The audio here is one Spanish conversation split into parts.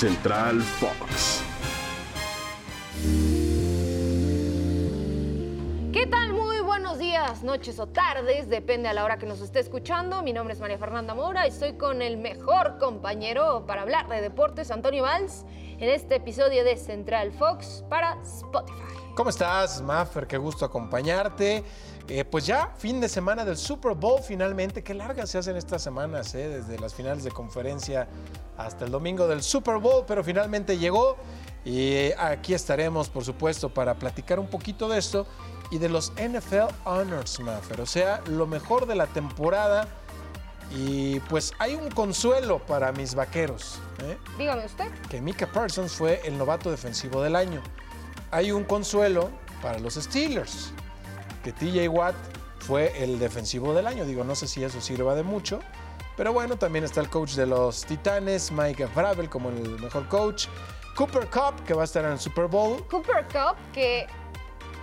Central Fox. ¿Qué tal? Muy buenos días, noches o tardes, depende a la hora que nos esté escuchando. Mi nombre es María Fernanda Mora y estoy con el mejor compañero para hablar de deportes, Antonio Valls, en este episodio de Central Fox para Spotify. ¿Cómo estás, Maffer? Qué gusto acompañarte. Eh, pues ya, fin de semana del Super Bowl finalmente. Qué largas se hacen estas semanas, eh, desde las finales de conferencia hasta el domingo del Super Bowl, pero finalmente llegó. Y aquí estaremos, por supuesto, para platicar un poquito de esto y de los NFL Honors, Maffer. O sea, lo mejor de la temporada. Y pues hay un consuelo para mis vaqueros. ¿eh? Dígame usted. Que Mika Parsons fue el novato defensivo del año. Hay un consuelo para los Steelers que TJ Watt fue el defensivo del año. Digo, no sé si eso sirva de mucho. Pero bueno, también está el coach de los Titanes, Mike Vrabel, como el mejor coach. Cooper Cup, que va a estar en el Super Bowl. Cooper Cup, que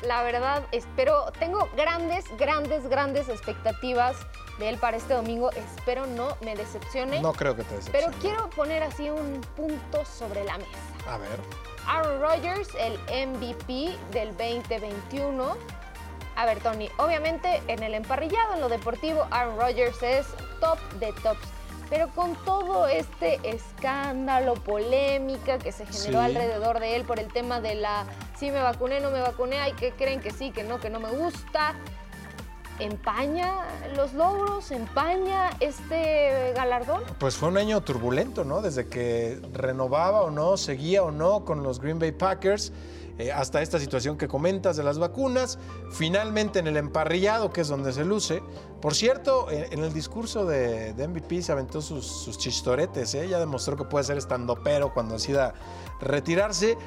la verdad espero, tengo grandes, grandes, grandes expectativas de él para este domingo. Espero no me decepcione. No creo que te decepcione. Pero quiero poner así un punto sobre la mesa. A ver. Aaron Rodgers, el MVP del 2021 a ver, Tony, obviamente en el emparrillado, en lo deportivo, Aaron Rodgers es top de tops. Pero con todo este escándalo, polémica que se generó alrededor de él por el tema de la si me vacuné, no me vacuné, hay que creen que sí, que no, que no me gusta. ¿Empaña los logros? ¿Empaña este galardón? Pues fue un año turbulento, ¿no? Desde que renovaba o no, seguía o no con los Green Bay Packers eh, hasta esta situación que comentas de las vacunas, finalmente en el emparrillado, que es donde se luce. Por cierto, en, el discurso de, MVP se aventó sus, chistoretes, ¿eh? ya demostró que puede ser estando pero cuando decida retirarse.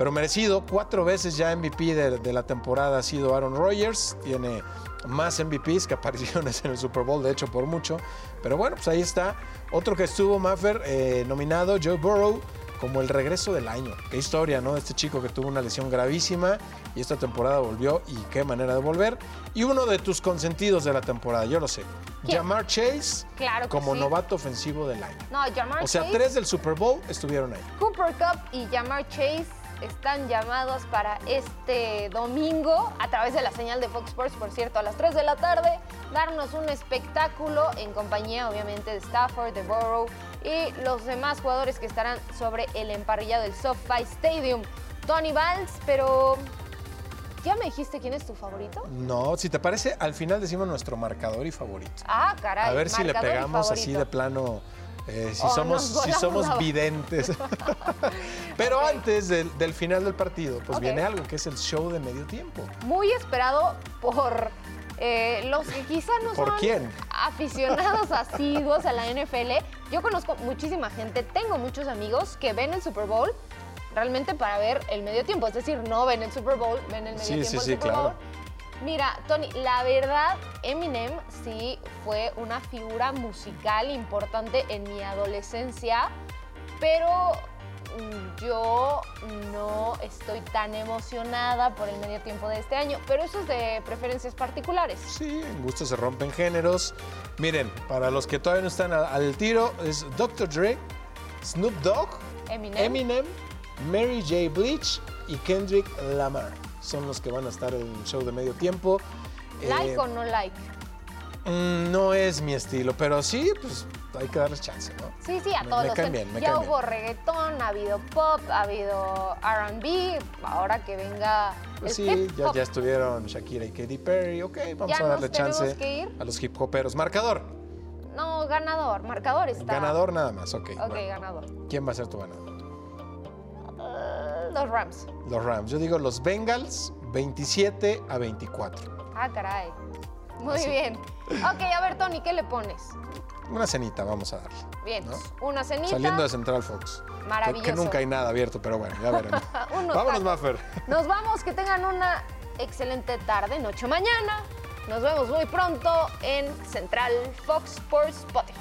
Pero merecido, cuatro veces ya MVP de, la temporada ha sido Aaron Rodgers, tiene más MVPs que apariciones en el Super Bowl, de hecho por mucho. Pero bueno, pues ahí está. Otro que estuvo, Maffer, eh, nominado, Joe Burrow, como el regreso del año. Qué historia, ¿no? Este chico que tuvo una lesión gravísima y esta temporada volvió y qué manera de volver. Y uno de tus consentidos de la temporada, yo lo sé. Jamar Chase como novato ofensivo del año. No, Jamar O sea, tres del Super Bowl estuvieron ahí. Cooper Cup y Jamar Chase están llamados para este domingo a través de la señal de Fox Sports, por cierto, a las 3 de la tarde, darnos un espectáculo en compañía, obviamente, de Stafford, de Borough y los demás jugadores que estarán sobre el emparrillado del SoFi Stadium. Tony Valls, pero ¿Ya me dijiste quién es tu favorito? No, si te parece, al final decimos nuestro marcador y favorito. Ah, caray. A ver si le pegamos así de plano. Eh, si, somos, si somos videntes. Pero antes del, final del partido, pues viene algo que es el show de medio tiempo. Muy esperado por eh, los que quizás no ¿Por quién? aficionados asiduos a la NFL. Yo conozco muchísima gente, tengo muchos amigos que ven el Super Bowl realmente para ver el medio tiempo. Es decir, no ven el Super Bowl, ven el medio tiempo sí, del sí, Super claro. Bowl. Mira, Tony, la verdad, Eminem sí fue una figura musical importante en mi adolescencia, pero mm, yo no estoy tan emocionada por el medio tiempo de este año, pero eso es de preferencias particulares. Sí, en gusto se rompen géneros. Miren, para los que todavía no están al tiro, es Dr. Dre, Snoop Dogg, Eminem, Eminem Mary J. Bleach y Kendrick Lamar. Son los que van a estar en el show de medio tiempo. ¿Like eh, o no like? Mm, no es mi estilo, pero sí, pues hay que darles chance, ¿no? Sí, sí, a todos los caen bien, me Ya caen hubo reggaetón, ha habido pop, ha habido R&B, ahora que venga pues el sí, hip ya, hop. ya estuvieron Shakira y Katy Perry, ok, vamos Ya a darle chance que ir. a los hip hoperos. Marcador, No, ganador, marcador está. ganador nada más, ok. Ok, bueno. ganador. ¿Quién va a ser tu ganador? Los Rams. Los Rams. Yo digo los Bengals 27 a 24. Ah, caray. Muy Así. bien. Ok, a ver, Tony, ¿qué le pones? Una cenita vamos a darle. Bien, ¿no? una cenita. Saliendo de Central Fox. Que- Maravilloso. Que, nunca hay nada abierto, pero bueno, ya veremos. Vámonos. Maffer. Nos vamos, que tengan una excelente tarde, noche, mañana. Nos vemos muy pronto en Central Fox por Spotify.